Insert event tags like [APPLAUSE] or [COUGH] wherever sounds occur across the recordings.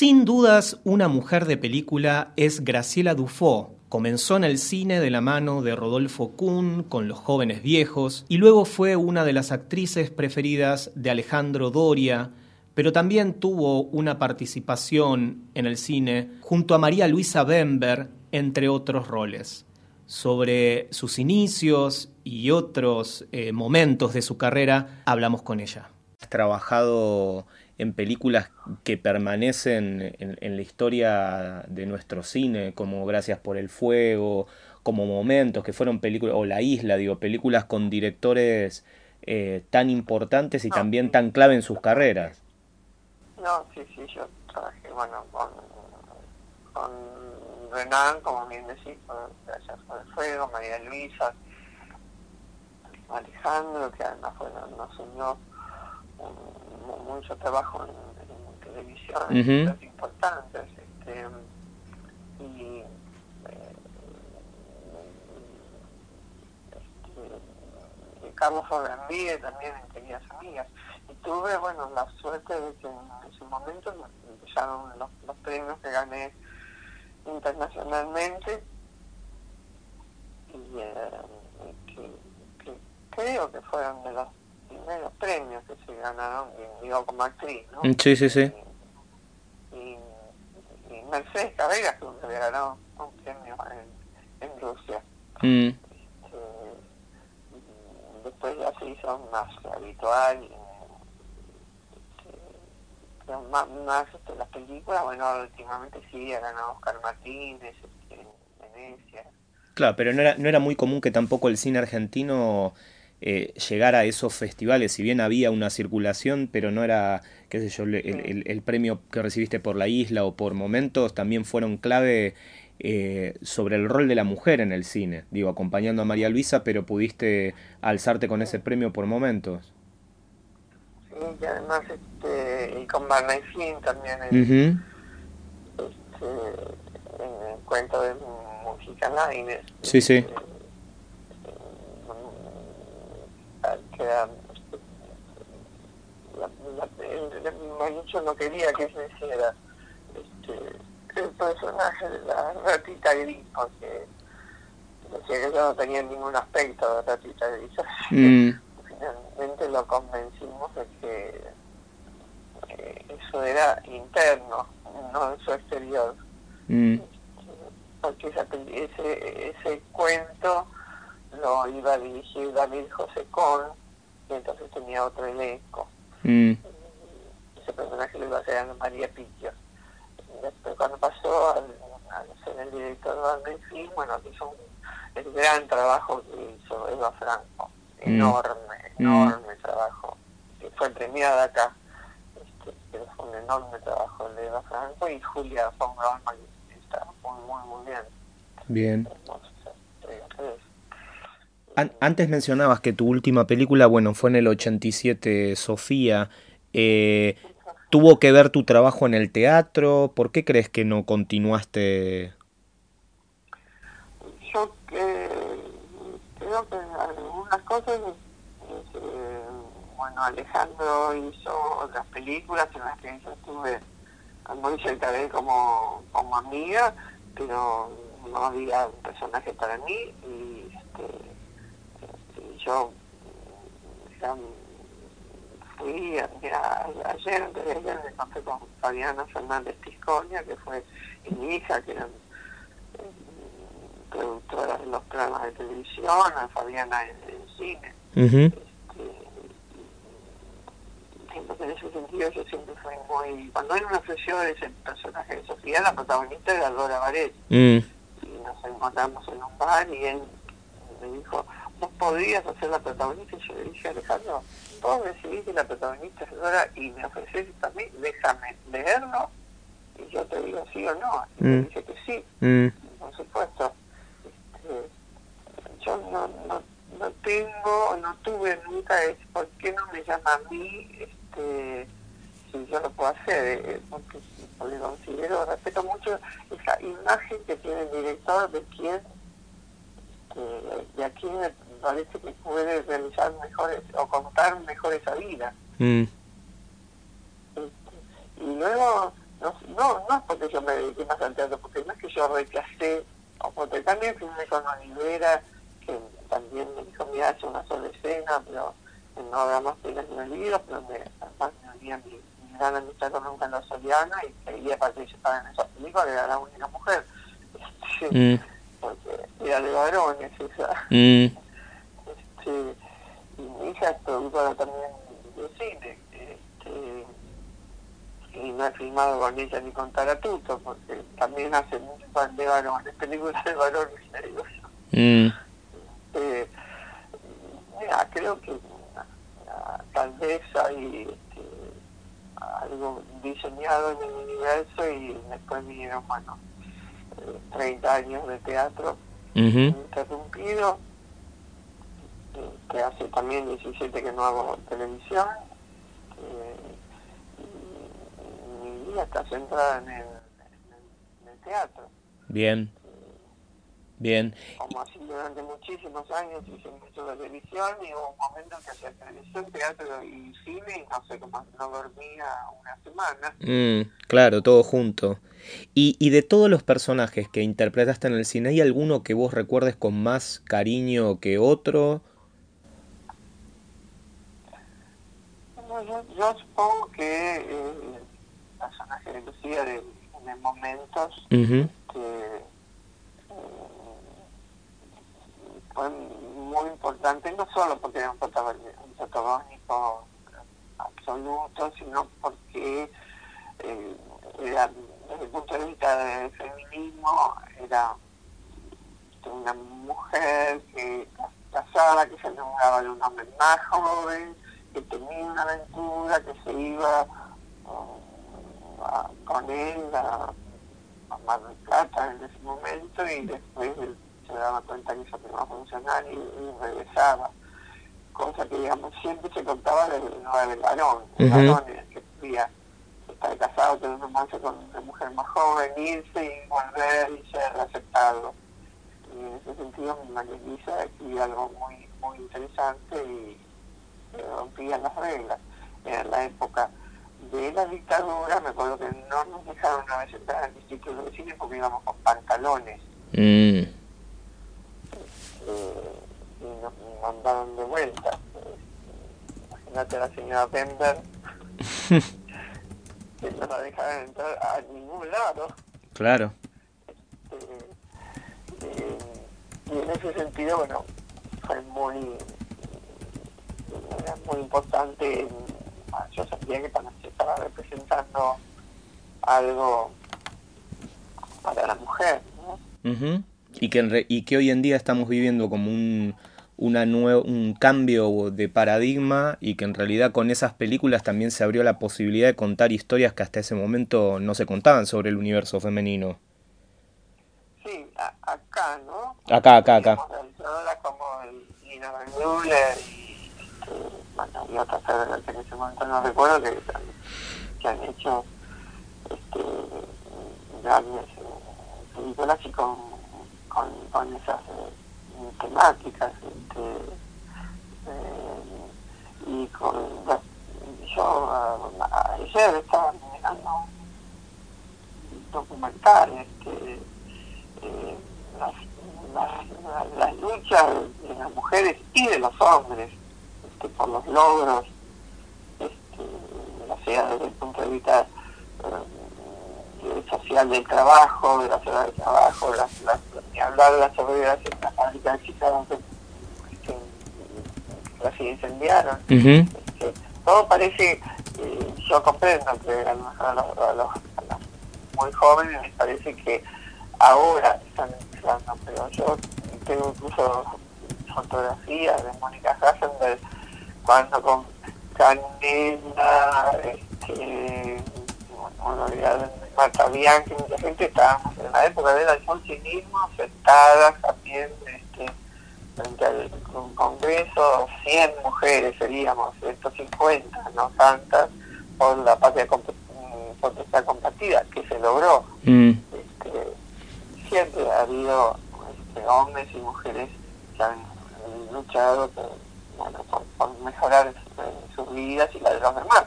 Sin dudas, una mujer de película es Graciela Dufo. Comenzó en el cine de la mano de Rodolfo Kuhn con Los jóvenes viejos y luego fue una de las actrices preferidas de Alejandro Doria, pero también tuvo una participación en el cine junto a María Luisa Bember, entre otros roles. Sobre sus inicios y otros eh, momentos de su carrera hablamos con ella. Has trabajado en películas que permanecen en, la historia de nuestro cine, como Gracias por el Fuego, como Momentos, que fueron películas, o La Isla, digo, películas con directores eh, tan importantes y también tan clave en sus carreras. No, sí, sí, yo trabajé, bueno, con, con Renan, como bien decís, Gracias por el Fuego, María Luisa, Alejandro, que además fue, nos unió mucho trabajo en, televisión, importantes. Este, y eh, este, Carlos Organdía también en Queridas Amigas. Y tuve, bueno, la suerte de que en ese momento empezaron los, los premios que gané internacionalmente y eh, que, que, creo que fueron de los primeros premios que se ganaron, digo, como actriz, ¿no? Mm, sí, sí, sí. Y, Mercedes Cabellas, que había ganado un premio en, en Rusia. Mm. Este, después ya se hizo más habitual. Este, más, más este, las películas, bueno, últimamente sí, ha ganado Oscar Martínez, este, Venecia. Claro, pero no era, no era muy común que tampoco el cine argentino eh, llegar a esos festivales, si bien había una circulación, pero no era, qué sé yo, el, premio que recibiste por la isla o por momentos también fueron clave eh, sobre el rol de la mujer en el cine, digo, acompañando a María Luisa, pero pudiste alzarte con ese premio por momentos. Sí, y además este, y con Barney también en, este, en el cuento de Música Lines. Sí, sí. Este, que la, el, no quería que se hiciera este, el personaje de la ratita gris, porque decía que yo no tenía ningún aspecto de ratita gris. Mm. Finalmente lo convencimos de que eso era interno, no eso exterior. Mm. Este, porque ese, ese cuento lo iba a dirigir David José Con, y entonces tenía otro elenco. Mm. Ese personaje lo iba a hacer Ana María Pichio. Después cuando pasó al, ser el director de Film, bueno, hizo el gran trabajo que hizo Eva Franco. Mm. Enorme, mm. enorme trabajo. Que fue premiada acá. Este, pero fue un enorme trabajo el de Eva Franco y Julia von que está muy, muy, muy bien. Bien antes mencionabas que tu última película, bueno, fue en el 87, Sofía. Eh, ¿Tuvo que ver tu trabajo en el teatro? ¿Por qué crees que no continuaste? Yo eh, creo que algunas cosas, eh, bueno, Alejandro hizo otras películas en las que yo estuve muy cerca de como, como amiga, pero no había un personaje para mí y este, yo ya fui, ayer, antes de ayer, me encontré con Fabiana Fernández Pisconia, que fue mi hija, que era eh, productora de los programas de televisión, a Fabiana en, cine. este, entonces, en ese sentido, yo siempre fui muy. Cuando él me ofreció ese personaje de Sofía, la protagonista era Dora Varet. Mm. Y nos encontramos en un bar y él me dijo vos podrías hacer la protagonista. Y yo le dije, Alejandro, vos decidís que la protagonista es Dora y me ofreces también, déjame leerlo y yo te digo sí o no. Y mm. dije que sí, mm. por supuesto. Este, yo no, no, no tengo, no tuve nunca es por qué no me llama a mí este si yo lo puedo hacer, eh, porque, porque considero, respeto mucho esa imagen que tiene el director de quién este, de aquí me parece que puede realizar mejores o contar mejor esa vida. Mm. Y luego, no, no, dediqué más al teatro, porque no es que yo rechacé, o porque también filmé con Olivera, que también me dijo, mira, hace una sola escena, pero no hagamos penas ni olvidos, pero me, además me unía mi, mi gran amistad con Nunca los Soriano y quería participar en esa película, que era la única mujer. Mm. [LAUGHS] Porque era de varones esa. Mm. Y también cine. Este, y no he filmado con ella ni con Taratuto, porque también hace mucho fan de varones, [LAUGHS] películas de varones, mm. eh, mira, creo que tal vez hay este, algo diseñado en el universo y después vinieron, bueno, 30 eh, años de teatro interrumpido, eh, que hace también 17 que no hago televisión. y mi vida está centrada en el, en el teatro. Bien. Bien. Como así durante muchísimos años hice mucho de televisión y hubo un momento que hacía televisión, teatro y cine y no sé cómo no dormía una semana. Mm, claro, todo junto. Y, y de todos los personajes que interpretaste en el cine, ¿hay alguno que vos recuerdes con más cariño que otro? Yo, yo, supongo que eh, personaje de Lucía de, de momentos que fue muy importante, no solo porque era un protagónico absoluto, sino porque eh, era, desde el punto de vista del feminismo, era una mujer que casada, que se enamoraba de un hombre más joven, que tenía una aventura, que se iba uh, con él a, a Mar del Plata en ese momento y después se daba cuenta que eso no iba a funcionar y, regresaba. Cosa que, digamos, siempre se contaba del, varón, el varón que podía estar casado, tener un romance con una mujer más joven, irse y volver y ser aceptado. Y en ese sentido, mi María escribía algo muy, muy interesante y rompía las reglas. En la época de la dictadura, me acuerdo que no nos dejaron una vez entrar al instituto de cine porque íbamos con pantalones. Mm y nos mandaron de vuelta. Imagínate a la señora Bender [LAUGHS] que no la dejaron entrar a ningún lado. Claro. Eh, y en ese sentido, bueno, fue muy, era muy importante. Yo sabía que para, estaba representando algo para la mujer. ¿no? y que, y que hoy en día estamos viviendo como un, una un cambio de paradigma y que en realidad con esas películas también se abrió la posibilidad de contar historias que hasta ese momento no se contaban sobre el universo femenino. Sí, acá, ¿no? Acá, acá, acá. como Van y, y otras que en ese momento. No recuerdo que, que han hecho este, grandes eh, películas y con con, con esas eh, temáticas este, eh, y con yo ayer estaba mirando un documental este, las, luchas de las mujeres y de los hombres este, por los logros este, sea desde el punto de vista social del trabajo, de la ciudad del trabajo, las, las, ni hablar de las seguridad en la fábrica de Chicago que, que, casi incendiaron. Este, todo parece, eh, yo comprendo que a, a, los, a, los, muy jóvenes les parece que ahora están empezando, pero yo tengo incluso fotografías de Mónica Hassenberg con Canela, este, bueno, Marta Bianchi, mucha gente estábamos en la época del alfonsinismo, sentadas también este, frente al Congreso, 100 mujeres seríamos, 150, no tantas, por la patria potestad compartida, que se logró. Mm. Este, siempre ha habido este, hombres y mujeres que han luchado por, por, mejorar eh, sus vidas y las de los demás.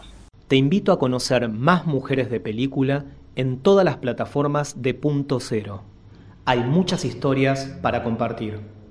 Te invito a conocer más mujeres de película en todas las plataformas de Punto Cero. Hay muchas historias para compartir.